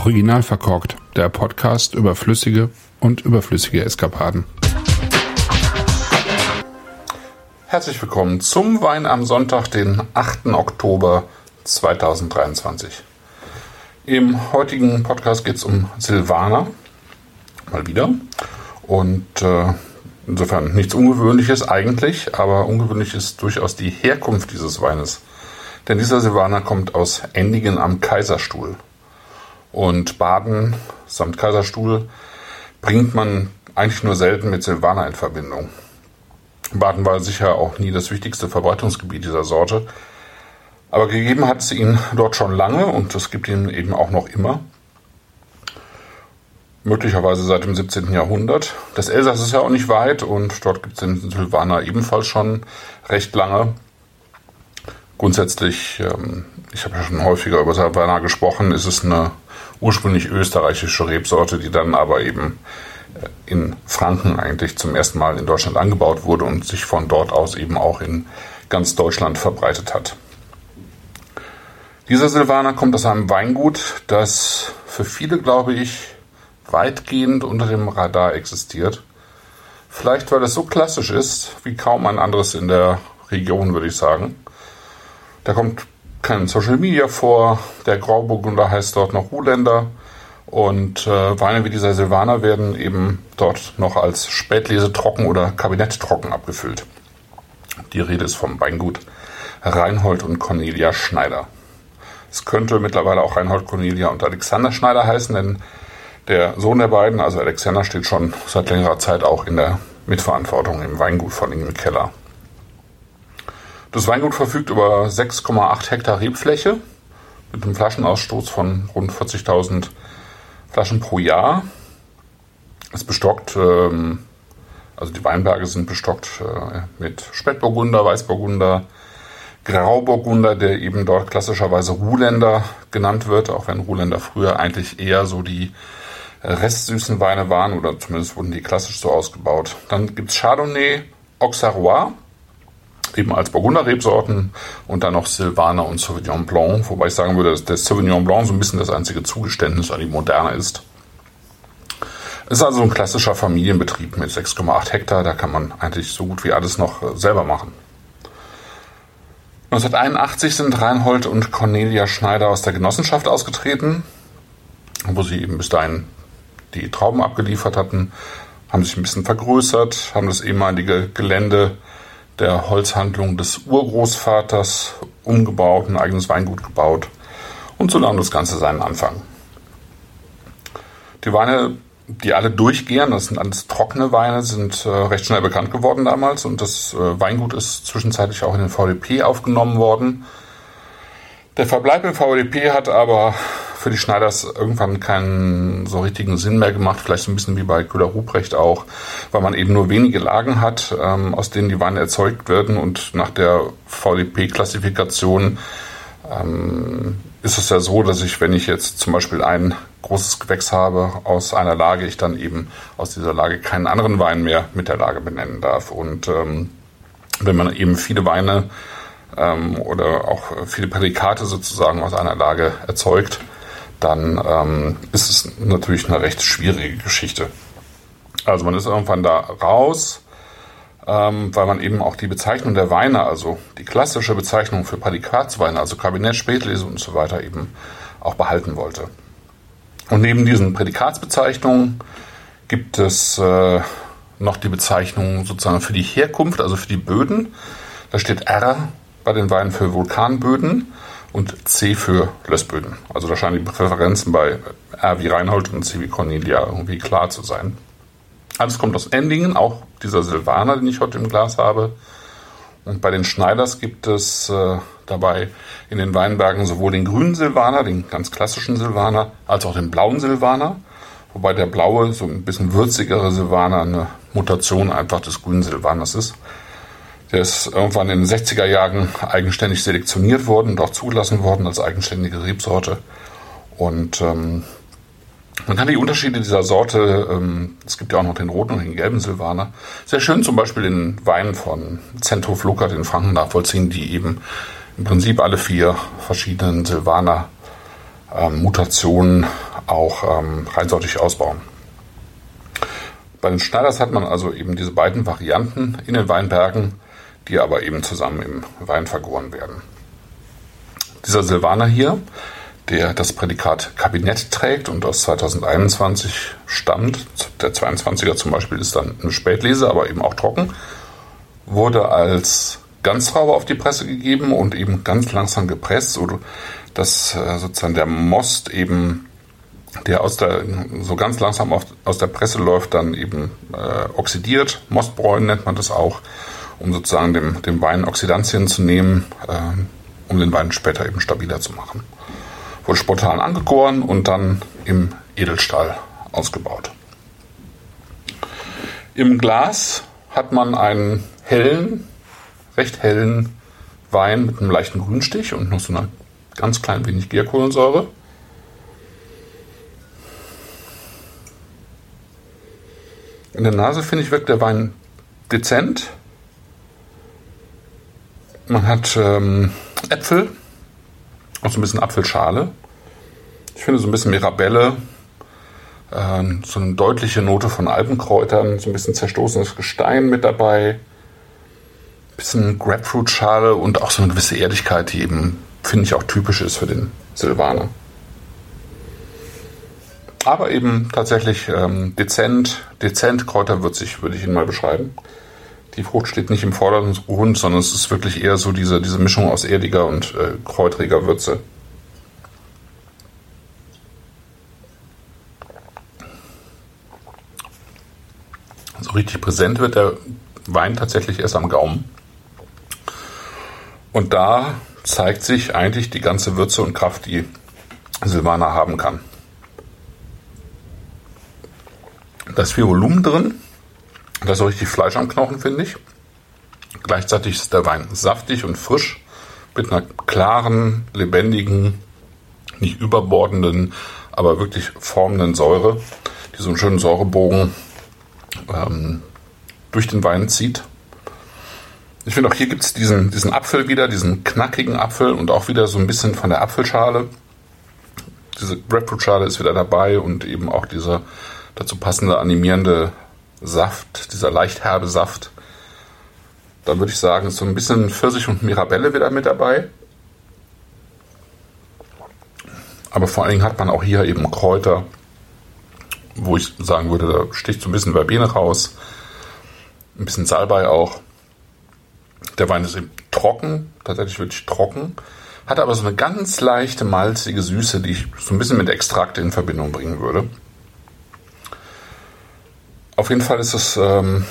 Original verkorkt, der Podcast über flüssige und überflüssige Eskapaden. Herzlich willkommen zum Wein am Sonntag, den 8. Oktober 2023. Im heutigen Podcast geht es um Silvaner, mal wieder. Und äh, insofern nichts Ungewöhnliches eigentlich, aber ungewöhnlich ist durchaus die Herkunft dieses Weines. Denn dieser Silvaner kommt aus Endigen am Kaiserstuhl. Und Baden samt Kaiserstuhl bringt man eigentlich nur selten mit Silvaner in Verbindung. Baden war sicher auch nie das wichtigste Verbreitungsgebiet dieser Sorte. Aber gegeben hat es ihn dort schon lange und es gibt ihn eben auch noch immer. Möglicherweise seit dem 17. Jahrhundert. Das Elsass ist ja auch nicht weit und dort gibt es den Silvaner ebenfalls schon recht lange. Grundsätzlich, ähm, ich habe ja schon häufiger über Silvaner gesprochen, ist es eine ursprünglich österreichische Rebsorte, die dann aber eben äh, in Franken eigentlich zum ersten Mal in Deutschland angebaut wurde und sich von dort aus eben auch in ganz Deutschland verbreitet hat. Dieser Silvaner kommt aus einem Weingut, das für viele, glaube ich, weitgehend unter dem Radar existiert. Vielleicht, weil es so klassisch ist, wie kaum ein anderes in der Region, würde ich sagen. Da kommt kein Social Media vor. Der Grauburgunder heißt dort noch Ruländer. Und äh, Weine wie dieser Silvaner werden eben dort noch als Spätlese trocken oder Kabinett trocken abgefüllt. Die Rede ist vom Weingut Reinhold und Cornelia Schneider. Es könnte mittlerweile auch Reinhold Cornelia und Alexander Schneider heißen, denn der Sohn der beiden, also Alexander, steht schon seit längerer Zeit auch in der Mitverantwortung im Weingut von im Keller. Das Weingut verfügt über 6,8 Hektar Rebfläche mit einem Flaschenausstoß von rund 40.000 Flaschen pro Jahr. Es bestockt, ähm, also die Weinberge sind bestockt äh, mit Spätburgunder, Weißburgunder, Grauburgunder, der eben dort klassischerweise Ruhländer genannt wird, auch wenn Ruhländer früher eigentlich eher so die restsüßen Weine waren oder zumindest wurden die klassisch so ausgebaut. Dann gibt es Chardonnay, Auxerrois, eben als Burgunder-Rebsorten und dann noch Silvaner und Sauvignon Blanc, wobei ich sagen würde, dass der Sauvignon Blanc so ein bisschen das einzige Zugeständnis an die Moderne ist. Es ist also ein klassischer Familienbetrieb mit 6,8 Hektar, da kann man eigentlich so gut wie alles noch äh, selber machen. 1981 sind Reinhold und Cornelia Schneider aus der Genossenschaft ausgetreten, wo sie eben bis dahin die Trauben abgeliefert hatten, haben sich ein bisschen vergrößert, haben das ehemalige Gelände der Holzhandlung des Urgroßvaters umgebaut, ein eigenes Weingut gebaut. Und so nahm das Ganze seinen Anfang. Die Weine, die alle durchgehen, das sind alles trockene Weine, sind äh, recht schnell bekannt geworden damals und das äh, Weingut ist zwischenzeitlich auch in den VDP aufgenommen worden. Der Verbleib im VDP hat aber für die Schneiders irgendwann keinen so richtigen Sinn mehr gemacht, vielleicht so ein bisschen wie bei Köhler Ruprecht auch, weil man eben nur wenige Lagen hat, ähm, aus denen die Weine erzeugt werden und nach der VDP-Klassifikation ähm, ist es ja so, dass ich, wenn ich jetzt zum Beispiel ein großes Gewächs habe aus einer Lage, ich dann eben aus dieser Lage keinen anderen Wein mehr mit der Lage benennen darf. Und ähm, wenn man eben viele Weine ähm, oder auch viele Prädikate sozusagen aus einer Lage erzeugt, dann ähm, ist es natürlich eine recht schwierige Geschichte. Also man ist irgendwann da raus, ähm, weil man eben auch die Bezeichnung der Weine, also die klassische Bezeichnung für Prädikatsweine, also Kabinett, Spätlese und so weiter eben auch behalten wollte. Und neben diesen Prädikatsbezeichnungen gibt es äh, noch die Bezeichnung sozusagen für die Herkunft, also für die Böden. Da steht R bei den Weinen für Vulkanböden und C für Lössböden. Also da scheinen die Präferenzen bei R wie Reinhold und C wie Cornelia irgendwie klar zu sein. Alles kommt aus Endingen, auch dieser Silvaner, den ich heute im Glas habe. Und bei den Schneiders gibt es äh, dabei in den Weinbergen sowohl den grünen Silvaner, den ganz klassischen Silvaner, als auch den blauen Silvaner. Wobei der blaue, so ein bisschen würzigere Silvaner, eine Mutation einfach des grünen Silvaners ist. Der ist irgendwann in den 60er Jahren eigenständig selektioniert worden und auch zugelassen worden als eigenständige Rebsorte. Und ähm, man kann die Unterschiede dieser Sorte, ähm, es gibt ja auch noch den roten und den gelben Silvaner, sehr schön zum Beispiel in Weinen von Zenthof Luckert in Franken nachvollziehen, die eben im Prinzip alle vier verschiedenen Silvaner ähm, Mutationen auch ähm, reinsortig ausbauen. Bei den Schneiders hat man also eben diese beiden Varianten in den Weinbergen, die aber eben zusammen im Wein vergoren werden. Dieser Silvaner hier, der das Prädikat Kabinett trägt und aus 2021 stammt, der 22er zum Beispiel ist dann eine Spätlese, aber eben auch trocken, wurde als Ganzraube auf die Presse gegeben und eben ganz langsam gepresst, so dass äh, sozusagen der Most eben, der aus der, so ganz langsam auf, aus der Presse läuft, dann eben äh, oxidiert. Mostbräun nennt man das auch, um sozusagen dem, dem Wein Oxidantien zu nehmen, äh, um den Wein später eben stabiler zu machen. Wurde spontan angegoren und dann im Edelstahl ausgebaut. Im Glas hat man einen hellen, recht hellen Wein mit einem leichten Grünstich und noch so einer ganz klein wenig Gärkohlensäure. In der Nase finde ich wirkt der Wein dezent. Man hat ähm, Äpfel, auch so ein bisschen Apfelschale. Ich finde so ein bisschen Mirabelle, äh, so eine deutliche Note von Alpenkräutern, so ein bisschen zerstoßenes Gestein mit dabei bisschen Grapefruit-Schale und auch so eine gewisse Erdigkeit, die eben, finde ich, auch typisch ist für den Silvaner. Aber eben tatsächlich ähm, dezent, dezent kräuterwürzig, würde ich ihn mal beschreiben. Die Frucht steht nicht im Vordergrund, sondern es ist wirklich eher so diese, diese Mischung aus erdiger und äh, kräutriger Würze. So richtig präsent wird der Wein tatsächlich erst am Gaumen. Und da zeigt sich eigentlich die ganze Würze und Kraft, die Silvaner haben kann. Da ist viel Volumen drin. Da ist so richtig Fleisch am Knochen, finde ich. Gleichzeitig ist der Wein saftig und frisch mit einer klaren, lebendigen, nicht überbordenden, aber wirklich formenden Säure, die so einen schönen Säurebogen ähm, durch den Wein zieht. Ich finde auch hier gibt es diesen, diesen Apfel wieder, diesen knackigen Apfel und auch wieder so ein bisschen von der Apfelschale. Diese Grapefruit-Schale ist wieder dabei und eben auch dieser dazu passende animierende Saft, dieser leicht herbe Saft. Dann würde ich sagen, ist so ein bisschen Pfirsich und Mirabelle wieder mit dabei. Aber vor allen Dingen hat man auch hier eben Kräuter, wo ich sagen würde, da sticht so ein bisschen Verbene raus. Ein bisschen Salbei auch. Der Wein ist eben trocken, tatsächlich wirklich trocken, hat aber so eine ganz leichte malzige Süße, die ich so ein bisschen mit Extrakt in Verbindung bringen würde. Auf jeden Fall ist es, ähm,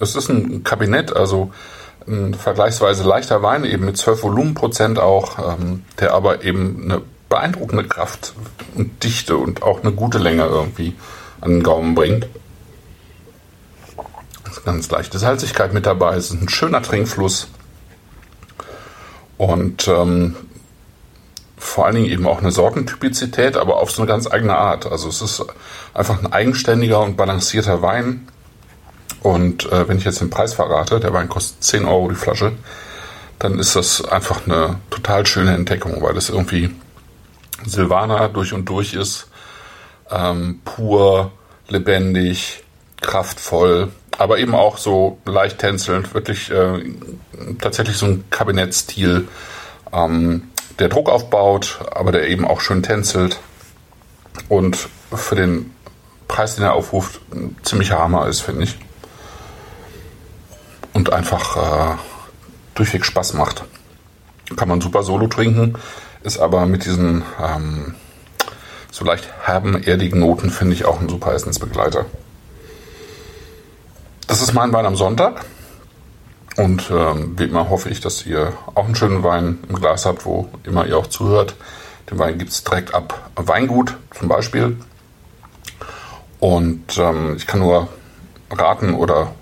es ist ein Kabinett, also ein vergleichsweise leichter Wein, eben mit 12 Volumenprozent auch, ähm, der aber eben eine beeindruckende Kraft und Dichte und auch eine gute Länge irgendwie an den Gaumen bringt ganz leichte Salzigkeit mit dabei. Es ist ein schöner Trinkfluss. Und ähm, vor allen Dingen eben auch eine Sortentypizität, aber auf so eine ganz eigene Art. Also es ist einfach ein eigenständiger und balancierter Wein. Und äh, wenn ich jetzt den Preis verrate, der Wein kostet 10 Euro die Flasche, dann ist das einfach eine total schöne Entdeckung, weil es irgendwie Silvaner durch und durch ist. Ähm, pur, lebendig, kraftvoll aber eben auch so leicht tänzelnd, wirklich äh, tatsächlich so ein Kabinettstil, ähm, der Druck aufbaut, aber der eben auch schön tänzelt und für den Preis, den er aufruft, ein ziemlicher Hammer ist, finde ich. Und einfach äh, durchweg Spaß macht. Kann man super solo trinken, ist aber mit diesen ähm, so leicht herben, erdigen Noten, finde ich, auch ein super Essensbegleiter. Das ist mein Wein am Sonntag. Und ähm, wie immer hoffe ich, dass ihr auch einen schönen Wein im Glas habt, wo immer ihr auch zuhört. Den Wein gibt es direkt ab Weingut zum Beispiel. Und ähm, ich kann nur raten oder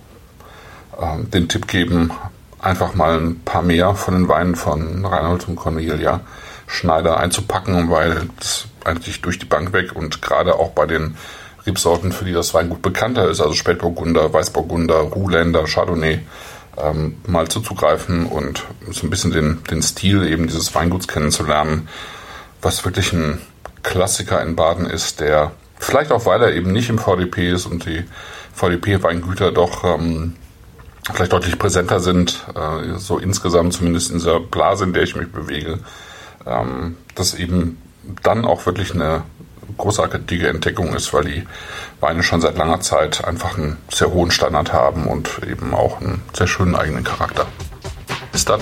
ähm, den Tipp geben, einfach mal ein paar mehr von den Weinen von Reinhold und Cornelia Schneider einzupacken, weil es eigentlich durch die Bank weg und gerade auch bei den Rebsorten, für die das Weingut bekannter ist, also Spätburgunder, Weißburgunder, Ruhländer, Chardonnay, ähm, mal zuzugreifen und so ein bisschen den, den Stil eben dieses Weinguts kennenzulernen, was wirklich ein Klassiker in Baden ist, der vielleicht auch, weil er eben nicht im VDP ist und die VDP-Weingüter doch ähm, vielleicht deutlich präsenter sind, äh, so insgesamt zumindest in dieser Blase, in der ich mich bewege, ähm, das eben dann auch wirklich eine großartige Entdeckung ist, weil die Weine schon seit langer Zeit einfach einen sehr hohen Standard haben und eben auch einen sehr schönen eigenen Charakter. Bis dann.